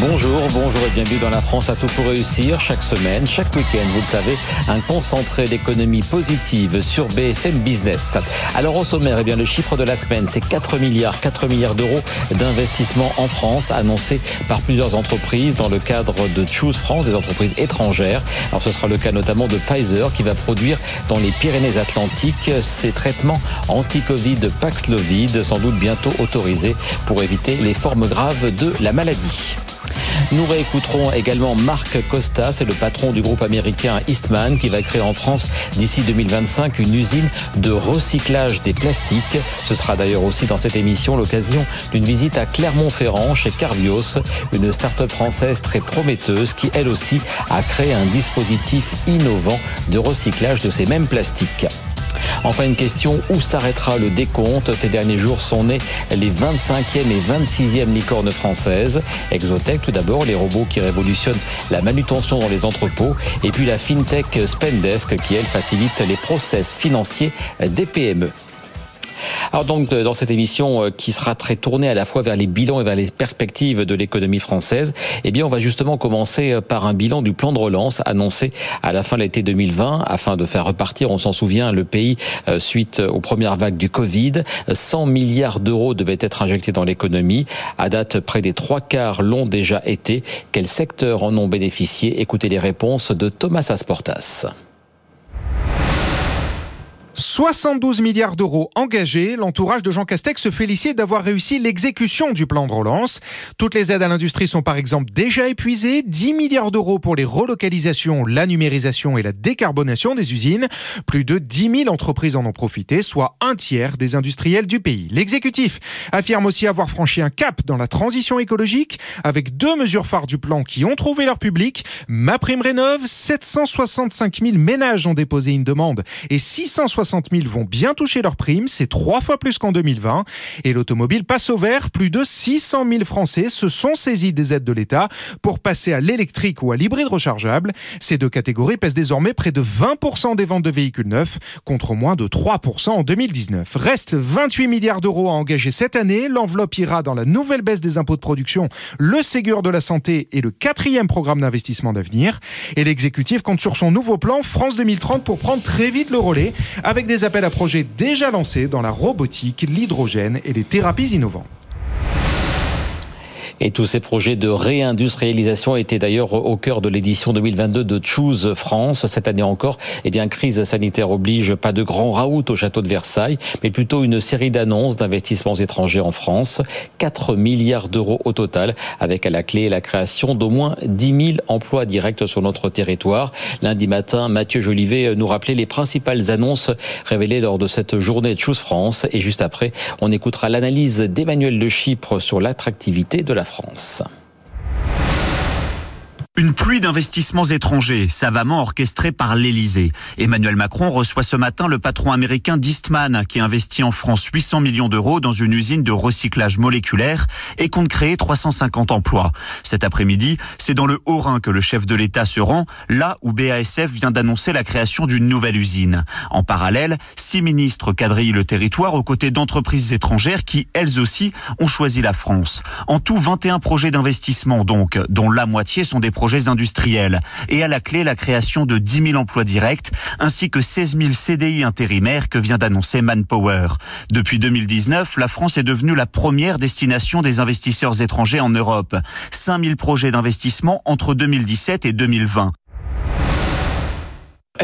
Bonjour, bonjour et bienvenue dans la France à tout pour réussir. Chaque semaine, chaque week-end, vous le savez, un concentré d'économie positive sur BFM Business. Alors au sommaire, eh bien, le chiffre de la semaine, c'est 4 milliards, 4 milliards d'euros d'investissement en France annoncés par plusieurs entreprises dans le cadre de Choose France, des entreprises étrangères. Alors ce sera le cas notamment de Pfizer qui va produire dans les Pyrénées-Atlantiques ces traitements anti-Covid Paxlovid, sans doute bientôt autorisés pour éviter les formes graves de la maladie. Nous réécouterons également Marc Costa, c'est le patron du groupe américain Eastman qui va créer en France d'ici 2025 une usine de recyclage des plastiques. Ce sera d'ailleurs aussi dans cette émission l'occasion d'une visite à Clermont-Ferrand chez Carvios, une start-up française très prometteuse qui elle aussi a créé un dispositif innovant de recyclage de ces mêmes plastiques. Enfin, une question, où s'arrêtera le décompte Ces derniers jours sont nées les 25e et 26e licornes françaises. Exotech, tout d'abord, les robots qui révolutionnent la manutention dans les entrepôts. Et puis la FinTech Spendesk qui, elle, facilite les process financiers des PME. Alors donc dans cette émission euh, qui sera très tournée à la fois vers les bilans et vers les perspectives de l'économie française, eh bien on va justement commencer euh, par un bilan du plan de relance annoncé à la fin de l'été 2020 afin de faire repartir, on s'en souvient, le pays euh, suite aux premières vagues du Covid. 100 milliards d'euros devaient être injectés dans l'économie. À date, près des trois quarts l'ont déjà été. Quels secteurs en ont bénéficié? Écoutez les réponses de Thomas Asportas. 72 milliards d'euros engagés, l'entourage de Jean Castex se félicite d'avoir réussi l'exécution du plan de relance. Toutes les aides à l'industrie sont par exemple déjà épuisées, 10 milliards d'euros pour les relocalisations, la numérisation et la décarbonation des usines. Plus de 10 000 entreprises en ont profité, soit un tiers des industriels du pays. L'exécutif affirme aussi avoir franchi un cap dans la transition écologique avec deux mesures phares du plan qui ont trouvé leur public. Ma prime rénove, 765 000 ménages ont déposé une demande et 660 60 000 vont bien toucher leur prime, c'est trois fois plus qu'en 2020. Et l'automobile passe au vert, plus de 600 000 Français se sont saisis des aides de l'État pour passer à l'électrique ou à l'hybride rechargeable. Ces deux catégories pèsent désormais près de 20% des ventes de véhicules neufs, contre moins de 3% en 2019. Reste 28 milliards d'euros à engager cette année. L'enveloppe ira dans la nouvelle baisse des impôts de production, le Ségur de la santé et le quatrième programme d'investissement d'avenir. Et l'exécutif compte sur son nouveau plan France 2030 pour prendre très vite le relais avec des appels à projets déjà lancés dans la robotique, l'hydrogène et les thérapies innovantes. Et tous ces projets de réindustrialisation étaient d'ailleurs au cœur de l'édition 2022 de Choose France. Cette année encore, eh bien, crise sanitaire oblige, pas de grand raout au château de Versailles, mais plutôt une série d'annonces d'investissements étrangers en France. 4 milliards d'euros au total, avec à la clé la création d'au moins 10 000 emplois directs sur notre territoire. Lundi matin, Mathieu Jolivet nous rappelait les principales annonces révélées lors de cette journée de Choose France. Et juste après, on écoutera l'analyse d'Emmanuel de Chypre sur l'attractivité de la France. Une pluie d'investissements étrangers, savamment orchestrée par l'Elysée. Emmanuel Macron reçoit ce matin le patron américain d'Eastman, qui investit en France 800 millions d'euros dans une usine de recyclage moléculaire et compte créer 350 emplois. Cet après-midi, c'est dans le Haut-Rhin que le chef de l'État se rend, là où BASF vient d'annoncer la création d'une nouvelle usine. En parallèle, six ministres quadrillent le territoire aux côtés d'entreprises étrangères qui, elles aussi, ont choisi la France. En tout, 21 projets d'investissement donc, dont la moitié sont des projets projets industriels. Et à la clé, la création de 10 000 emplois directs, ainsi que 16 000 CDI intérimaires que vient d'annoncer Manpower. Depuis 2019, la France est devenue la première destination des investisseurs étrangers en Europe. 5 000 projets d'investissement entre 2017 et 2020.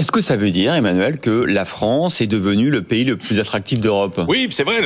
Est-ce que ça veut dire, Emmanuel, que la France est devenue le pays le plus attractif d'Europe? Oui, c'est vrai.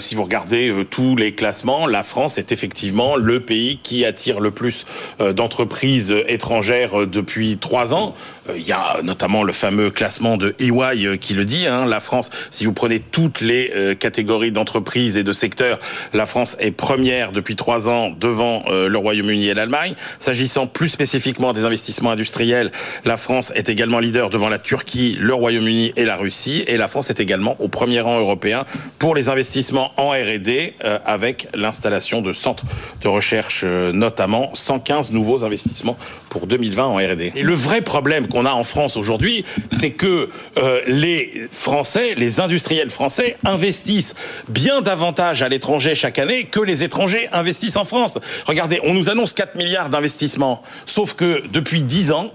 si vous regardez euh, tous les classements, la France est effectivement le pays qui attire le plus euh, d'entreprises étrangères euh, depuis trois ans. Il y a notamment le fameux classement de EY qui le dit. Hein, la France, si vous prenez toutes les catégories d'entreprises et de secteurs, la France est première depuis trois ans devant le Royaume-Uni et l'Allemagne. S'agissant plus spécifiquement des investissements industriels, la France est également leader devant devant la Turquie, le Royaume-Uni et la Russie. Et la France est également au premier rang européen pour les investissements en R&D euh, avec l'installation de centres de recherche euh, notamment 115 nouveaux investissements pour 2020 en R&D. Et le vrai problème qu'on a en France aujourd'hui, c'est que euh, les Français, les industriels français investissent bien davantage à l'étranger chaque année que les étrangers investissent en France. Regardez, on nous annonce 4 milliards d'investissements, sauf que depuis 10 ans,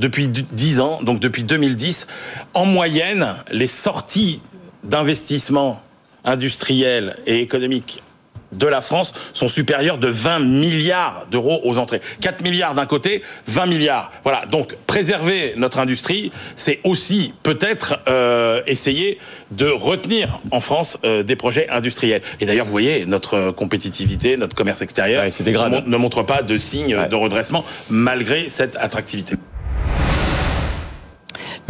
depuis 10 ans, donc depuis 2010, en moyenne, les sorties d'investissements industriels et économiques de la France sont supérieurs de 20 milliards d'euros aux entrées. 4 milliards d'un côté, 20 milliards. Voilà, donc préserver notre industrie, c'est aussi peut-être euh, essayer de retenir en France euh, des projets industriels. Et d'ailleurs, vous voyez, notre compétitivité, notre commerce extérieur ouais, ne montre pas de signe ouais. de redressement malgré cette attractivité.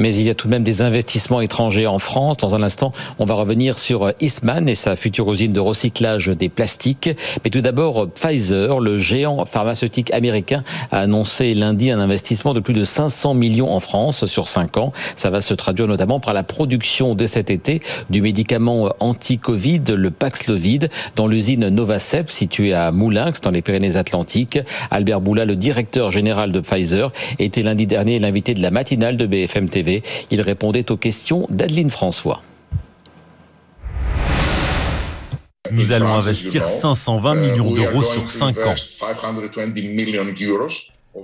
Mais il y a tout de même des investissements étrangers en France. Dans un instant, on va revenir sur Eastman et sa future usine de recyclage des plastiques. Mais tout d'abord, Pfizer, le géant pharmaceutique américain, a annoncé lundi un investissement de plus de 500 millions en France sur 5 ans. Ça va se traduire notamment par la production de cet été du médicament anti-Covid, le Paxlovid, dans l'usine Novacep située à Moulinx, dans les Pyrénées-Atlantiques. Albert Boula, le directeur général de Pfizer, était lundi dernier l'invité de la matinale de BFM TV. Il répondait aux questions d'Adeline François. Nous allons investir 520 millions d'euros sur 5 ans.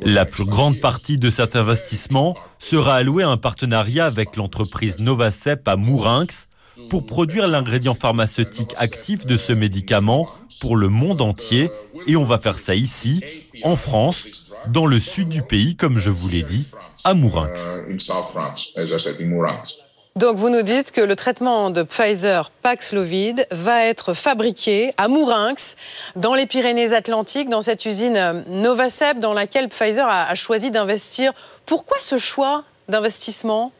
La plus grande partie de cet investissement sera allouée à un partenariat avec l'entreprise Novacep à Mourinx pour produire l'ingrédient pharmaceutique actif de ce médicament pour le monde entier. Et on va faire ça ici, en France, dans le sud du pays, comme je vous l'ai dit, à Mourinx. Donc vous nous dites que le traitement de Pfizer Paxlovid va être fabriqué à Mourinx, dans les Pyrénées-Atlantiques, dans cette usine Novacep dans laquelle Pfizer a choisi d'investir. Pourquoi ce choix d'investissement?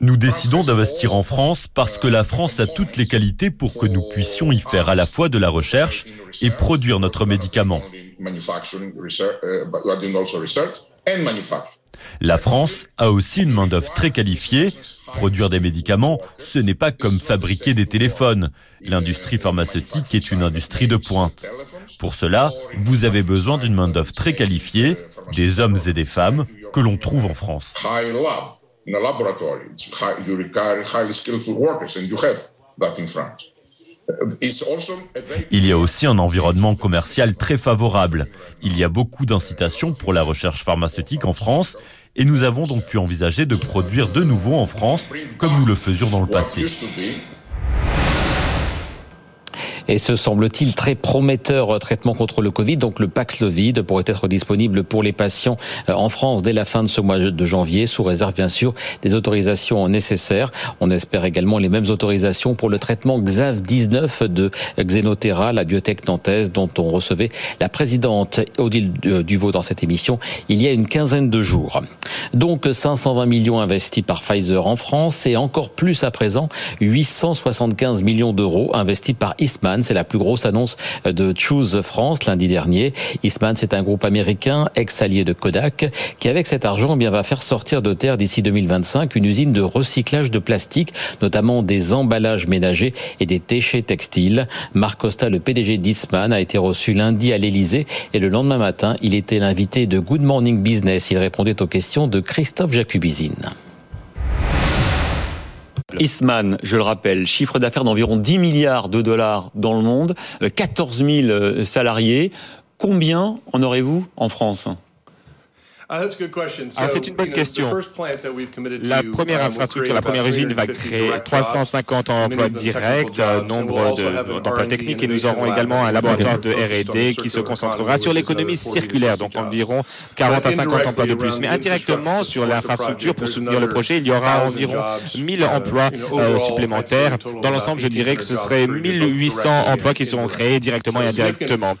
Nous décidons d'investir en France parce que la France a toutes les qualités pour que nous puissions y faire à la fois de la recherche et produire notre médicament. La France a aussi une main-d'œuvre très qualifiée. Produire des médicaments, ce n'est pas comme fabriquer des téléphones. L'industrie pharmaceutique est une industrie de pointe. Pour cela, vous avez besoin d'une main-d'œuvre très qualifiée, des hommes et des femmes que l'on trouve en France. Il y a aussi un environnement commercial très favorable. Il y a beaucoup d'incitations pour la recherche pharmaceutique en France et nous avons donc pu envisager de produire de nouveau en France comme nous le faisions dans le passé. Et ce semble-t-il très prometteur euh, traitement contre le Covid. Donc le Paxlovid pourrait être disponible pour les patients euh, en France dès la fin de ce mois de janvier, sous réserve bien sûr des autorisations nécessaires. On espère également les mêmes autorisations pour le traitement XAV-19 de Xenotera, la biotech nantaise dont on recevait la présidente Odile euh, Duvaux dans cette émission il y a une quinzaine de jours. Donc 520 millions investis par Pfizer en France et encore plus à présent 875 millions d'euros investis par Eastman c'est la plus grosse annonce de Choose France lundi dernier. Eastman, c'est un groupe américain, ex-allié de Kodak, qui avec cet argent eh bien, va faire sortir de terre d'ici 2025 une usine de recyclage de plastique, notamment des emballages ménagers et des déchets textiles. Marc Costa, le PDG d'Eastman, a été reçu lundi à l'Elysée et le lendemain matin, il était l'invité de Good Morning Business. Il répondait aux questions de Christophe Jacubizine. Eastman, je le rappelle, chiffre d'affaires d'environ 10 milliards de dollars dans le monde, 14 000 salariés. Combien en aurez-vous en France? Ah, c'est une bonne question. La première infrastructure, la première usine va créer 350 emplois directs, nombre d'emplois techniques et nous aurons également un laboratoire de R&D qui se concentrera sur l'économie circulaire, donc environ 40 à 50 emplois de plus. Mais indirectement, sur l'infrastructure, pour soutenir le projet, il y aura environ 1000 emplois euh, supplémentaires. Dans l'ensemble, je dirais que ce serait 1800 emplois qui seront créés directement et indirectement.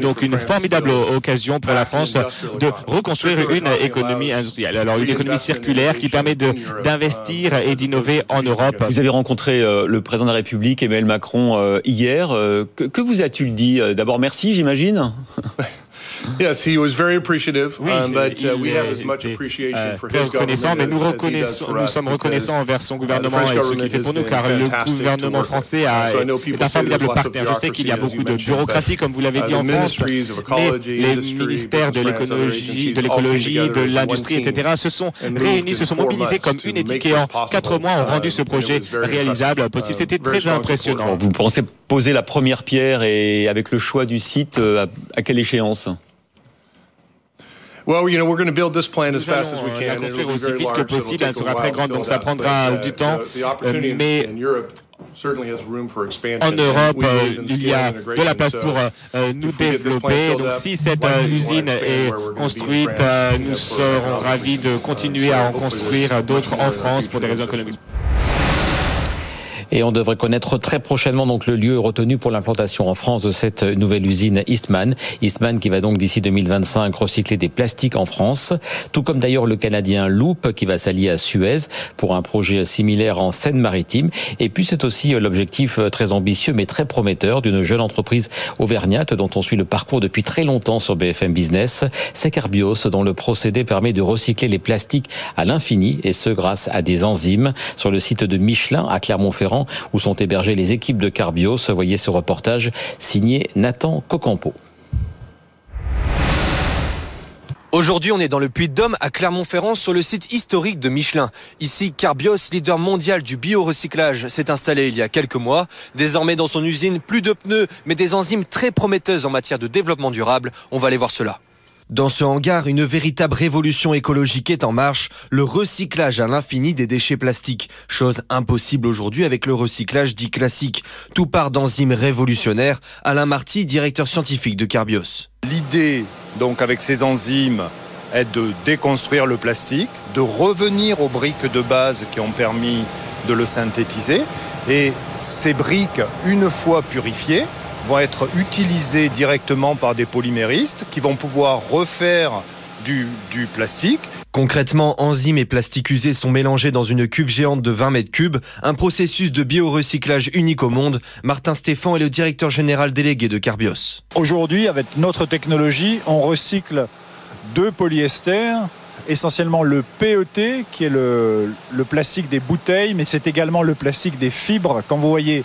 Donc une formidable occasion pour la France de reconstruire une économie industrielle. Alors une économie circulaire qui permet d'investir et d'innover en Europe. Vous avez rencontré euh, le président de la République, Emmanuel Macron, euh, hier. Euh, que, que, vous a-t-il dit D'abord? Merci, j'imagine? Yes, he was very appreciative, oui, um, but uh, we have as much appreciation euh, for his reconnaissant, mais nous, reconnaissons, nous sommes reconnaissants envers son uh, gouvernement et ce qu'il fait pour nous, car le gouvernement français a, est un formidable partenaire. Je sais qu'il y a beaucoup de bureaucratie, comme vous l'avez uh, dit en France, mais les ministères de l'écologie, de l'écologie, de l'industrie, etc., se sont réunis, se sont mobilisés comme une équipe et en quatre mois ont rendu ce projet réalisable possible. C'était très impressionnant. Vous pensez poser la première pierre et avec le choix du site, à quelle échéance Well, you know, we're going to build this plant as fast as we can. La construire aussi vite que possible, elle sera très grande, donc ça prendra du temps. Mais en Europe, il y a de la place pour euh, nous développer. Donc si cette euh, usine est construite, euh, nous serons ravis de continuer à en construire d'autres en France pour des raisons économiques. Et on devrait connaître très prochainement donc le lieu retenu pour l'implantation en France de cette nouvelle usine Eastman. Eastman qui va donc d'ici 2025 recycler des plastiques en France, tout comme d'ailleurs le Canadien Loop qui va s'allier à Suez pour un projet similaire en Seine-Maritime. Et puis c'est aussi l'objectif très ambitieux mais très prometteur d'une jeune entreprise auvergnate dont on suit le parcours depuis très longtemps sur BFM Business. C'est Carbios dont le procédé permet de recycler les plastiques à l'infini et ce grâce à des enzymes sur le site de Michelin à Clermont-Ferrand où sont hébergées les équipes de Carbios. Voyez ce reportage signé Nathan Cocampo. Aujourd'hui, on est dans le Puy-de-Dôme à Clermont-Ferrand sur le site historique de Michelin. Ici, Carbios, leader mondial du biorecyclage, s'est installé il y a quelques mois. Désormais, dans son usine, plus de pneus, mais des enzymes très prometteuses en matière de développement durable. On va aller voir cela. Dans ce hangar, une véritable révolution écologique est en marche, le recyclage à l'infini des déchets plastiques. Chose impossible aujourd'hui avec le recyclage dit classique. Tout part d'enzymes révolutionnaires. Alain Marty, directeur scientifique de Carbios. L'idée, donc, avec ces enzymes, est de déconstruire le plastique, de revenir aux briques de base qui ont permis de le synthétiser. Et ces briques, une fois purifiées, vont être utilisés directement par des polyméristes qui vont pouvoir refaire du, du, plastique. Concrètement, enzymes et plastiques usés sont mélangés dans une cuve géante de 20 mètres cubes, un processus de biorecyclage unique au monde. Martin Stéphan est le directeur général délégué de Carbios. Aujourd'hui, avec notre technologie, on recycle deux polyesters, essentiellement le PET, qui est le, le plastique des bouteilles, mais c'est également le plastique des fibres. Quand vous voyez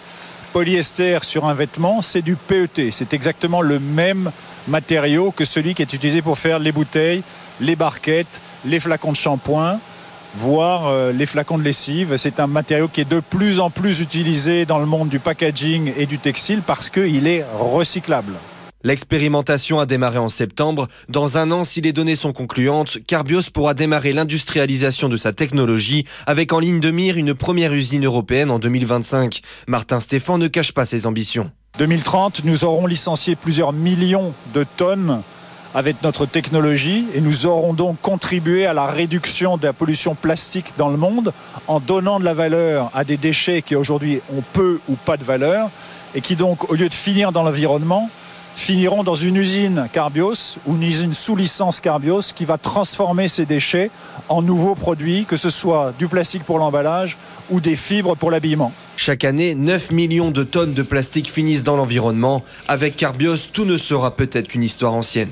polyester sur un vêtement, c'est du PET. C'est exactement le même matériau que celui qui est utilisé pour faire les bouteilles, les barquettes, les flacons de shampoing, voire euh, les flacons de lessive. C'est un matériau qui est de plus en plus utilisé dans le monde du packaging et du textile parce qu'il est recyclable. L'expérimentation a démarré en septembre. Dans un an, si les données sont concluantes, Carbios pourra démarrer l'industrialisation de sa technologie avec en ligne de mire une première usine européenne en 2025. Martin Stéphan ne cache pas ses ambitions. 2030, nous aurons licencié plusieurs millions de tonnes avec notre technologie et nous aurons donc contribué à la réduction de la pollution plastique dans le monde en donnant de la valeur à des déchets qui aujourd'hui ont peu ou pas de valeur et qui donc, au lieu de finir dans l'environnement, finiront dans une usine Carbios ou une usine sous licence Carbios qui va transformer ces déchets en nouveaux produits, que ce soit du plastique pour l'emballage ou des fibres pour l'habillement. Chaque année, 9 millions de tonnes de plastique finissent dans l'environnement. Avec Carbios, tout ne sera peut-être qu'une histoire ancienne.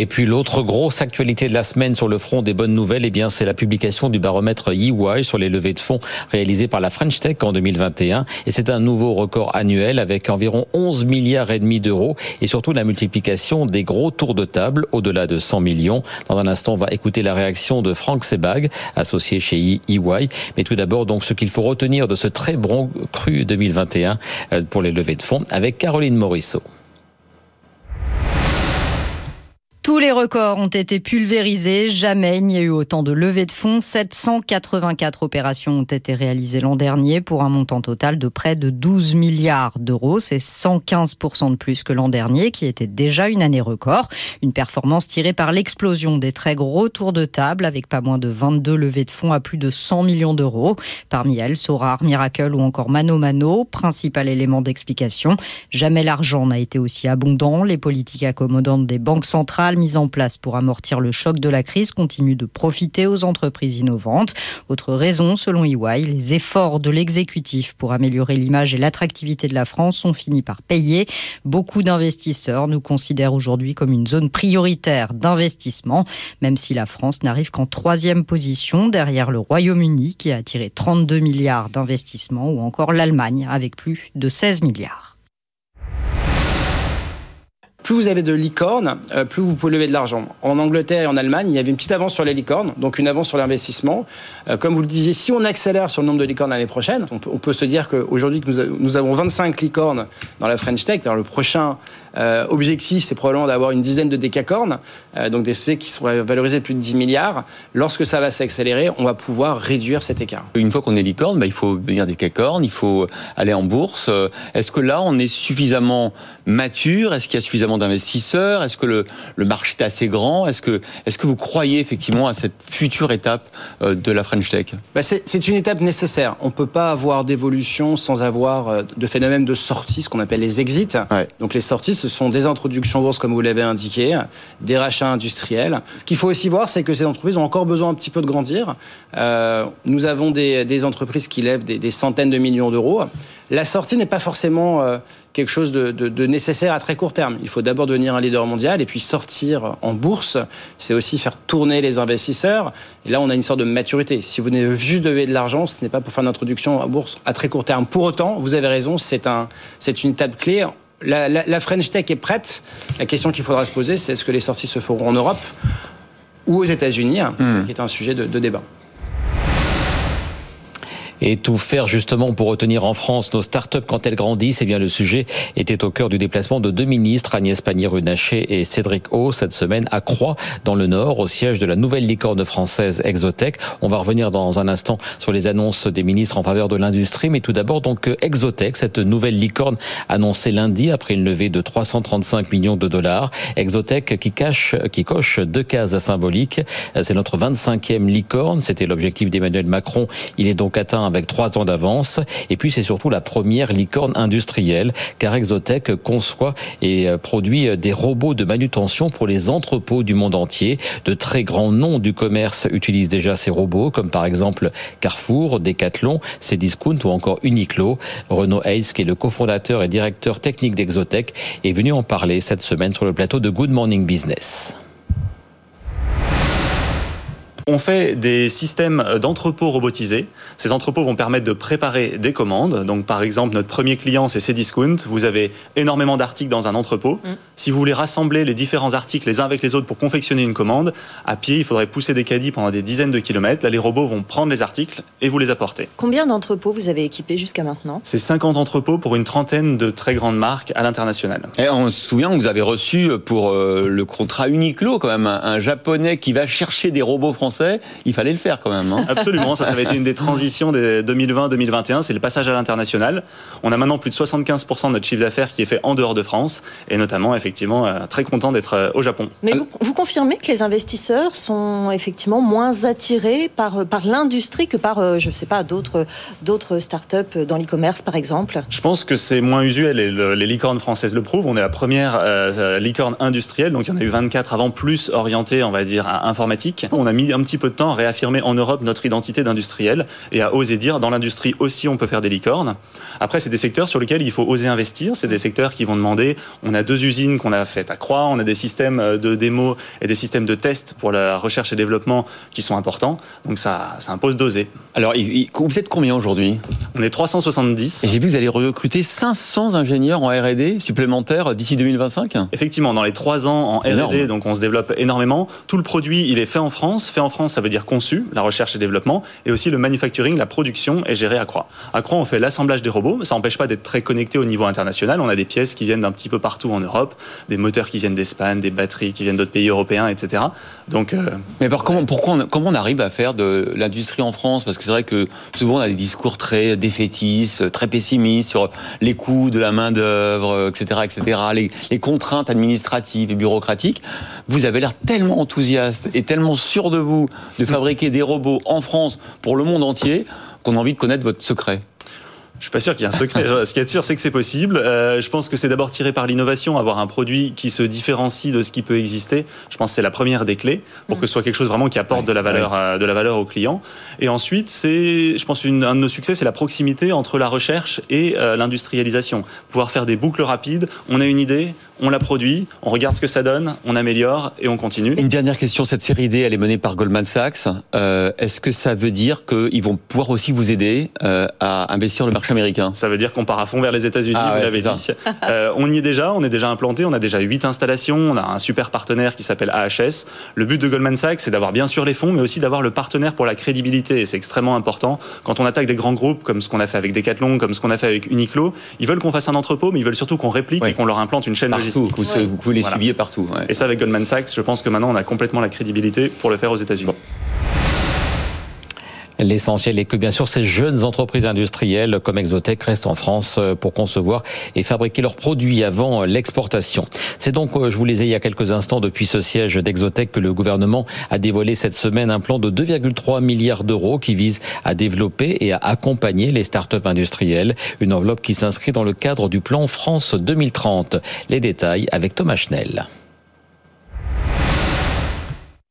Et puis l'autre grosse actualité de la semaine sur le front des bonnes nouvelles, eh bien c'est la publication du baromètre EY sur les levées de fonds réalisées par la French Tech en 2021. Et c'est un nouveau record annuel avec environ 11 milliards et demi d'euros et surtout la multiplication des gros tours de table au-delà de 100 millions. Dans un instant, on va écouter la réaction de Franck Sebag, associé chez EY. Mais tout d'abord, donc ce qu'il faut retenir de ce très bon cru 2021 euh, pour les levées de fonds avec Caroline Morisseau. Tous les records ont été pulvérisés. Jamais il n'y a eu autant de levées de fonds. 784 opérations ont été réalisées l'an dernier pour un montant total de près de 12 milliards d'euros. C'est 115% de plus que l'an dernier, qui était déjà une année record. Une performance tirée par l'explosion des très gros tours de table, avec pas moins de 22 levées de fonds à plus de 100 millions d'euros. Parmi elles, Sorar, Miracle ou encore Mano Mano, principal élément d'explication. Jamais l'argent n'a été aussi abondant. Les politiques accommodantes des banques centrales mises en place pour amortir le choc de la crise continuent de profiter aux entreprises innovantes. Autre raison, selon EY, les efforts de l'exécutif pour améliorer l'image et l'attractivité de la France ont fini par payer. Beaucoup d'investisseurs nous considèrent aujourd'hui comme une zone prioritaire d'investissement, même si la France n'arrive qu'en troisième position derrière le Royaume-Uni qui a attiré 32 milliards d'investissements ou encore l'Allemagne avec plus de 16 milliards plus vous avez de licornes, euh, plus vous pouvez lever de l'argent. En Angleterre et en Allemagne, il y avait une petite avance sur les licornes, donc une avance sur l'investissement. Euh, comme vous le disiez, si on accélère sur le nombre de licornes l'année prochaine, on peut, se dire qu'aujourd'hui que nous, avons 25 licornes dans la French Tech, dans le prochain euh, objectif, c'est probablement d'avoir une dizaine de décacornes, donc des sociétés qui seraient valorisées plus de 10 milliards. Lorsque ça va s'accélérer, on va pouvoir réduire cet écart. Une fois qu'on est licorne, bah, il faut devenir décacorne, il faut aller en bourse. Est-ce que là, on est suffisamment mature? Est-ce qu'il y a suffisamment d'investisseurs Est-ce que le, le, marché est assez grand? Est-ce que, est que vous croyez effectivement à cette future étape euh, de la French Tech? Bah C'est une étape nécessaire. On ne peut pas avoir d'évolution sans avoir euh, de phénomène de sortie, ce qu'on appelle les exits. Donc les sorties, ce sont des introductions bourse, comme vous l'avez indiqué, des rachats industriels. Ce qu'il faut aussi voir, c'est que ces entreprises ont encore besoin un petit peu de grandir. Euh, nous avons des, des, entreprises qui lèvent des, des centaines de millions d'euros. La sortie n'est pas forcément euh, quelque chose de, nécessaire à très court terme. Il faut d'abord devenir un leader mondial et puis sortir en bourse. C'est aussi faire tourner les investisseurs. Et là, on a une sorte de maturité. Si vous venez juste lever de l'argent, ce n'est pas pour faire une introduction à bourse à très court terme. Pour autant, vous avez raison, c'est un, une étape clé. La, French Tech est prête. La question qu'il faudra se poser, c'est est-ce que les sorties se feront en Europe ou aux États-Unis, hmm. qui est un sujet de débat et tout faire justement pour retenir en France nos start-up quand elles grandissent. Eh bien, le sujet était au cœur du déplacement de deux ministres, Agnès Pannier-Runacher et Cédric O, cette semaine à Croix, dans le Nord, au siège de la nouvelle licorne française Exotech. On va revenir dans un instant sur les annonces des ministres en faveur de l'industrie, mais tout d'abord, donc, Exotech, cette nouvelle licorne annoncée lundi après une levée de 335 millions de dollars. Exotech qui cache, qui coche deux cases symboliques. C'est notre 25e licorne. C'était l'objectif d'Emmanuel Macron. Il est donc atteint avec trois ans d'avance. Et puis c'est surtout la première licorne industrielle, car Exotech conçoit et euh, produit des robots de manutention pour les entrepôts du monde entier. De très grands noms du commerce utilisent déjà ces robots, comme par exemple Carrefour, Decathlon, Cdiscount ou encore Uniqlo. Renaud Hayes, qui est le cofondateur et directeur technique d'Exotech, est venu en parler cette semaine sur le plateau de Good Morning Business. On fait des systèmes d'entrepôts robotisés. Ces entrepôts vont permettre de préparer des commandes. Donc, par exemple, notre premier client, c'est Cdiscount. Vous avez énormément d'articles dans un entrepôt. Mm. Si vous voulez rassembler les différents articles les uns avec les autres pour confectionner une commande, à pied, il faudrait pousser des caddies pendant des dizaines de kilomètres. Là, les robots vont prendre les articles et vous les apporter. Combien d'entrepôts vous avez équipés jusqu'à maintenant? C'est 50 entrepôts pour une trentaine de très grandes marques à l'international. Et on se souvient, vous avez reçu pour euh, le contrat Uniqlo, quand même, un japonais qui va chercher des robots français il fallait le faire quand même. Hein. Absolument, ça, ça avait été une des transitions des 2020-2021, c'est le passage à l'international. On a maintenant plus de 75% de notre chiffre d'affaires qui est fait en dehors de France, et notamment, effectivement, euh, très content d'être euh, au Japon. Mais vous, confirmez que les investisseurs sont effectivement moins attirés par, par l'industrie que par, euh, je ne sais pas, d'autres, d'autres startups dans l'e-commerce, par exemple? Je pense que c'est moins usuel, et les licornes françaises le prouvent. On est la première licorne industrielle, donc il y en a eu 24 avant, plus orientées, on va dire, à informatique. On a mis un petit peu de temps à réaffirmer en Europe notre identité d'industriel et à oser dire dans l'industrie aussi on peut faire des licornes. Après, c'est des secteurs sur lesquels il faut oser investir. C'est des secteurs qui vont demander. On a deux usines qu'on a faites à Croix, on a des systèmes de démo et des systèmes de test pour la recherche et développement qui sont importants. Donc ça, ça impose d'oser. Alors, vous êtes combien aujourd'hui? On est 370. Et j'ai vu que vous allez recruter 500 ingénieurs en R&D supplémentaires d'ici 2025. Effectivement, dans les trois ans en R&D, donc on se développe énormément. Tout le produit, il est fait en France. Fait en France, ça veut dire conçu, la recherche et développement, et aussi le manufacturing, la production est géré à Croix. À Croix, on fait l'assemblage des robots, mais ça n'empêche pas d'être très connecté au niveau international. On a des pièces qui viennent d'un petit peu partout en Europe, des moteurs qui viennent d'Espagne, des batteries qui viennent d'autres pays européens, etc. Donc, euh, mais comment, pourquoi on, comment on arrive à faire de l'industrie en France? Parce que c'est vrai que souvent on a des discours très défaitistes, très pessimistes sur les coûts de la main d'œuvre, etc., etc., les, les contraintes administratives et bureaucratiques. Vous avez l'air tellement enthousiaste et tellement sûr de vous de fabriquer des robots en France pour le monde entier qu'on a envie de connaître votre secret. je suis pas sûr qu'il y ait un secret. Ce qui est sûr, c'est que c'est possible. Euh, je pense que c'est d'abord tiré par l'innovation, avoir un produit qui se différencie de ce qui peut exister. Je pense que c'est la première des clés pour que ce soit quelque chose vraiment qui apporte de la valeur, euh, de la valeur aux clients. Et ensuite, c'est, je pense, une, un de nos succès, c'est la proximité entre la recherche et euh, l'industrialisation. Pouvoir faire des boucles rapides. On a une idée, on la produit, on regarde ce que ça donne, on améliore et on continue. Une dernière question, cette série D, elle est menée par Goldman Sachs. Euh, Est-ce que ça veut dire qu'ils vont pouvoir aussi vous aider euh, à investir le marché américain? Ça veut dire qu'on part à fond vers les États-Unis, ah vous l'avez dit. Euh, on y est déjà, on est déjà implanté, on a déjà huit installations, on a un super partenaire qui s'appelle AHS. Le but de Goldman Sachs, c'est d'avoir bien sûr les fonds, mais aussi d'avoir le partenaire pour la crédibilité. Et c'est extrêmement important. Quand on attaque des grands groupes, comme ce qu'on a fait avec Decathlon, comme ce qu'on a fait avec Uniqlo, ils veulent qu'on fasse un entrepôt, mais ils veulent surtout qu'on réplique et qu'on leur implante une chaîne logistique. Vous, vous les suiviez partout. Et ça, avec Goldman Sachs, je pense que maintenant, on a complètement la crédibilité pour le faire aux États-Unis. L'essentiel est que bien sûr ces jeunes entreprises industrielles comme Exotech restent en France euh, pour concevoir et fabriquer leurs produits avant l'exportation. C'est donc, euh, je vous les ai il y a quelques instants depuis ce siège d'Exotech que le gouvernement a dévoilé cette semaine un plan de 2,3 milliards d'euros qui vise à développer et à accompagner les startups industrielles. Une enveloppe qui s'inscrit dans le cadre du plan France 2030. Les détails avec Thomas Schnell.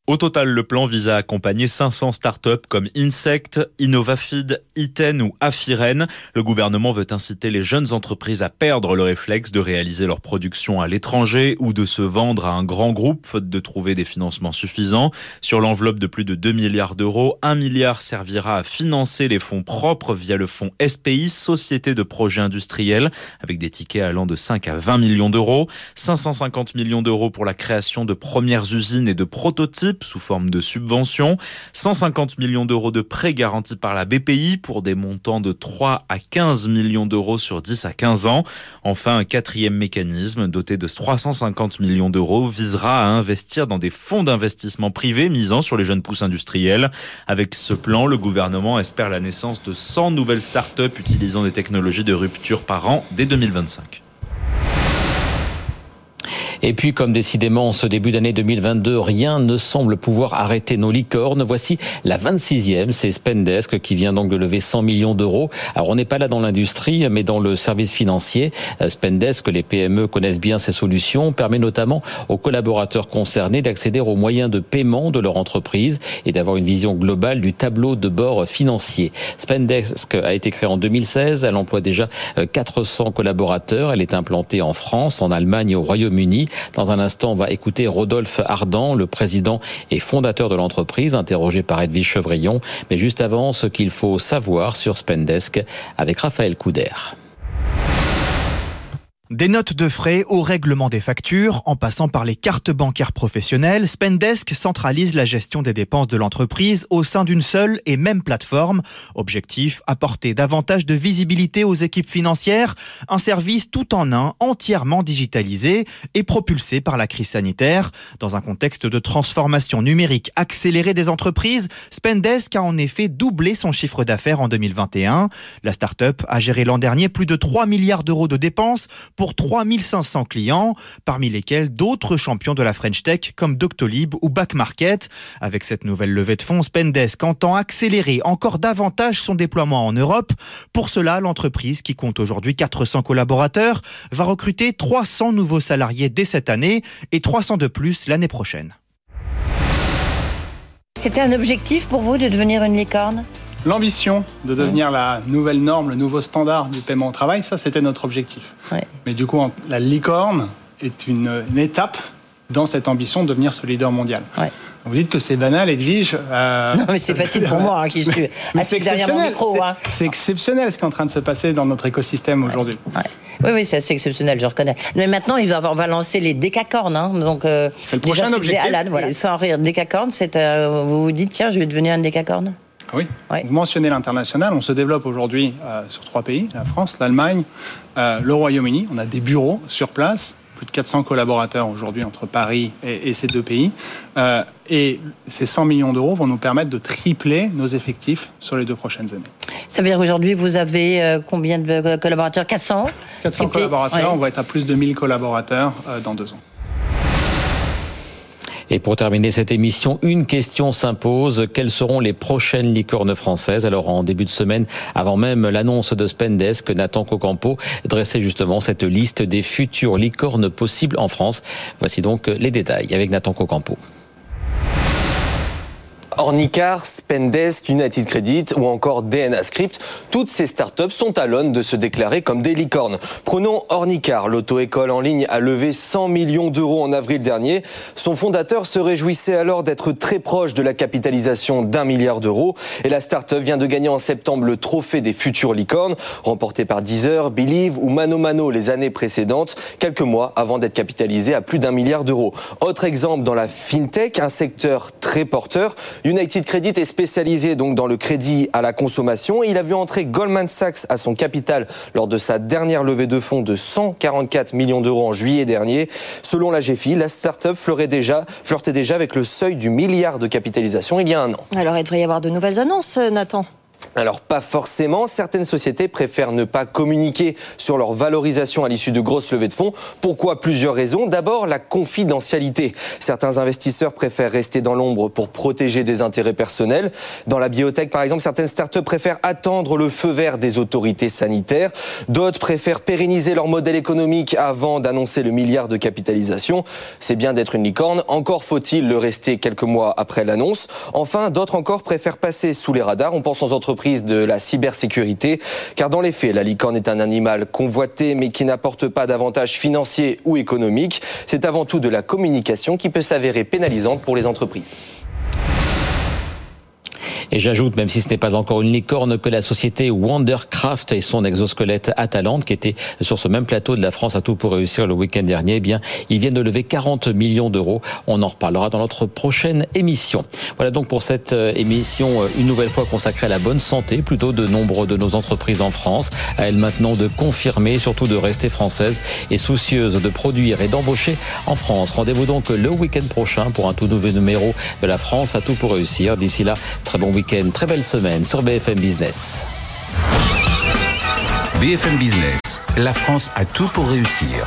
Au total, le plan vise à accompagner 500 startups comme Insect, Innovafeed, Iten ou Afiren. Le gouvernement veut inciter les jeunes entreprises à perdre le réflexe de réaliser leur production à l'étranger ou de se vendre à un grand groupe faute de trouver des financements suffisants. Sur l'enveloppe de plus de 2 milliards d'euros, 1 milliard servira à financer les fonds propres via le fonds SPI, Société de projets industriels, avec des tickets allant de 5 à 20 millions d'euros. 550 millions d'euros pour la création de premières usines et de prototypes sous forme de subventions, 150 millions d'euros de prêts garantis par la BPI pour des montants de 3 à 15 millions d'euros sur 10 à 15 ans. Enfin, un quatrième mécanisme doté de 350 millions d'euros visera à investir dans des fonds d'investissement privés misant sur les jeunes pousses industrielles. Avec ce plan, le gouvernement espère la naissance de 100 nouvelles start-up utilisant des technologies de rupture par an dès 2025. Et puis, comme décidément, en ce début d'année 2022, rien ne semble pouvoir arrêter nos licornes. Voici la 26e, c'est Spendesk qui vient donc de lever 100 millions d'euros. Alors, on n'est pas là dans l'industrie, mais dans le service financier. Euh, Spendesk, les PME connaissent bien ces solutions, permet notamment aux collaborateurs concernés d'accéder aux moyens de paiement de leur entreprise et d'avoir une vision globale du tableau de bord financier. Spendesk a été créée en 2016, elle emploie déjà 400 euh, collaborateurs, elle est implantée en France, en Allemagne au Royaume-Uni. Dans un instant, on va écouter Rodolphe Ardan, le président et fondateur de l'entreprise, interrogé par Edwige Chevrillon. Mais juste avant, ce qu'il faut savoir sur Spendesk avec Raphaël Couder. Des notes de frais au règlement des factures, en passant par les cartes bancaires professionnelles, Spendesk centralise la gestion des dépenses de l'entreprise au sein d'une seule et même plateforme. Objectif, apporter davantage de visibilité aux équipes financières, un service tout en un, entièrement digitalisé et propulsé par la crise sanitaire. Dans un contexte de transformation numérique accélérée des entreprises, Spendesk a en effet doublé son chiffre d'affaires en 2021. La start-up a géré l'an dernier plus de 3 milliards d'euros de dépenses pour 3500 clients, parmi lesquels d'autres champions de la French Tech comme Doctolib ou Back Market. Avec cette nouvelle levée de fonds, Spendesk entend accélérer encore davantage son déploiement en Europe. Pour cela, l'entreprise, qui compte aujourd'hui 400 collaborateurs, va recruter 300 nouveaux salariés dès cette année et 300 de plus l'année prochaine. C'était un objectif pour vous de devenir une licorne? L'ambition de devenir la nouvelle norme, le nouveau standard du paiement au travail, ça c'était notre objectif. Mais du coup, la licorne est une, étape dans cette ambition de devenir ce leader mondial. Vous dites que c'est banal, Edwige. Euh, non, mais c'est facile pour moi, hein, qui suis assis derrière mon micro. Hein. C'est exceptionnel ce qui est en train de se passer dans notre écosystème aujourd'hui. Oui, oui, c'est assez exceptionnel, je reconnais. Mais maintenant, il va, on va lancer les décacornes. Hein, donc, euh, c'est le prochain objectif. Alan, voilà. Sans rire, décacorne, c'est, euh, vous vous dites, tiens, je vais devenir un décacorne? Ah oui. Vous mentionnez l'international. On se développe aujourd'hui euh, sur trois pays la France, l'Allemagne, euh, le Royaume-Uni. On a des bureaux sur place, plus de 400 collaborateurs aujourd'hui entre Paris et, ces deux pays. Euh, et ces 100 millions d'euros vont nous permettre de tripler nos effectifs sur les deux prochaines années. Ça veut dire qu'aujourd'hui, vous avez combien de collaborateurs? 400 400 collaborateurs. On va être à plus de 1000 collaborateurs dans deux ans. Et pour terminer cette émission, une question s'impose. Quelles seront les prochaines licornes françaises? Alors en début de semaine, avant même l'annonce de Spendesk, Nathan Cocampo dressait justement cette liste des futures licornes possibles en France. Voici donc les détails avec Nathan Cocampo. Ornicar, Spendesk, United Credit ou encore DNA Script, toutes ces startups sont à l'aune de se déclarer comme des licornes. Prenons Ornicar, l'auto-école en ligne a levé 100 millions d'euros en avril dernier. Son fondateur se réjouissait alors d'être très proche de la capitalisation d'un milliard d'euros et la startup vient de gagner en septembre le trophée des futures licornes, remporté par Deezer, Believe ou Mano Mano les années précédentes, quelques mois avant d'être capitalisé à plus d'un milliard d'euros. Autre exemple dans la fintech, un secteur très porteur. United Credit est spécialisé dans le crédit à la consommation il a vu entrer Goldman Sachs à son capital lors de sa dernière levée de fonds de 144 millions d'euros en juillet dernier. Selon la GFI, la start-up déjà, flirtait déjà avec le seuil du milliard de capitalisation il y a un an. Alors il devrait y avoir de nouvelles annonces, Nathan alors pas forcément, certaines sociétés préfèrent ne pas communiquer sur leur valorisation à l'issue de grosses levées de fonds. Pourquoi Plusieurs raisons. D'abord, la confidentialité. Certains investisseurs préfèrent rester dans l'ombre pour protéger des intérêts personnels. Dans la biotech, par exemple, certaines startups préfèrent attendre le feu vert des autorités sanitaires. D'autres préfèrent pérenniser leur modèle économique avant d'annoncer le milliard de capitalisation. C'est bien d'être une licorne, encore faut-il le rester quelques mois après l'annonce. Enfin, d'autres encore préfèrent passer sous les radars. On pense aux entreprises de la cybersécurité, car dans les faits, la licorne est un animal convoité mais qui n'apporte pas d'avantages financiers ou économiques. C'est avant tout de la communication qui peut s'avérer pénalisante pour les entreprises. Et j'ajoute, même si ce n'est pas encore une licorne, que la société Wondercraft et son exosquelette Atalante, qui était sur ce même plateau de la France à tout pour réussir le week-end dernier, eh bien, ils viennent de lever 40 millions d'euros. On en reparlera dans notre prochaine émission. Voilà donc pour cette euh, émission, euh, une nouvelle fois consacrée à la bonne santé, plutôt de nombre de nos entreprises en France. À elles maintenant de confirmer, surtout de rester françaises et soucieuses de produire et d'embaucher en France. Rendez-vous donc le week-end prochain pour un tout nouveau numéro de la France à tout pour réussir. D'ici là, très bon très belle semaine sur BFM Business. BFM Business, la France a tout pour réussir.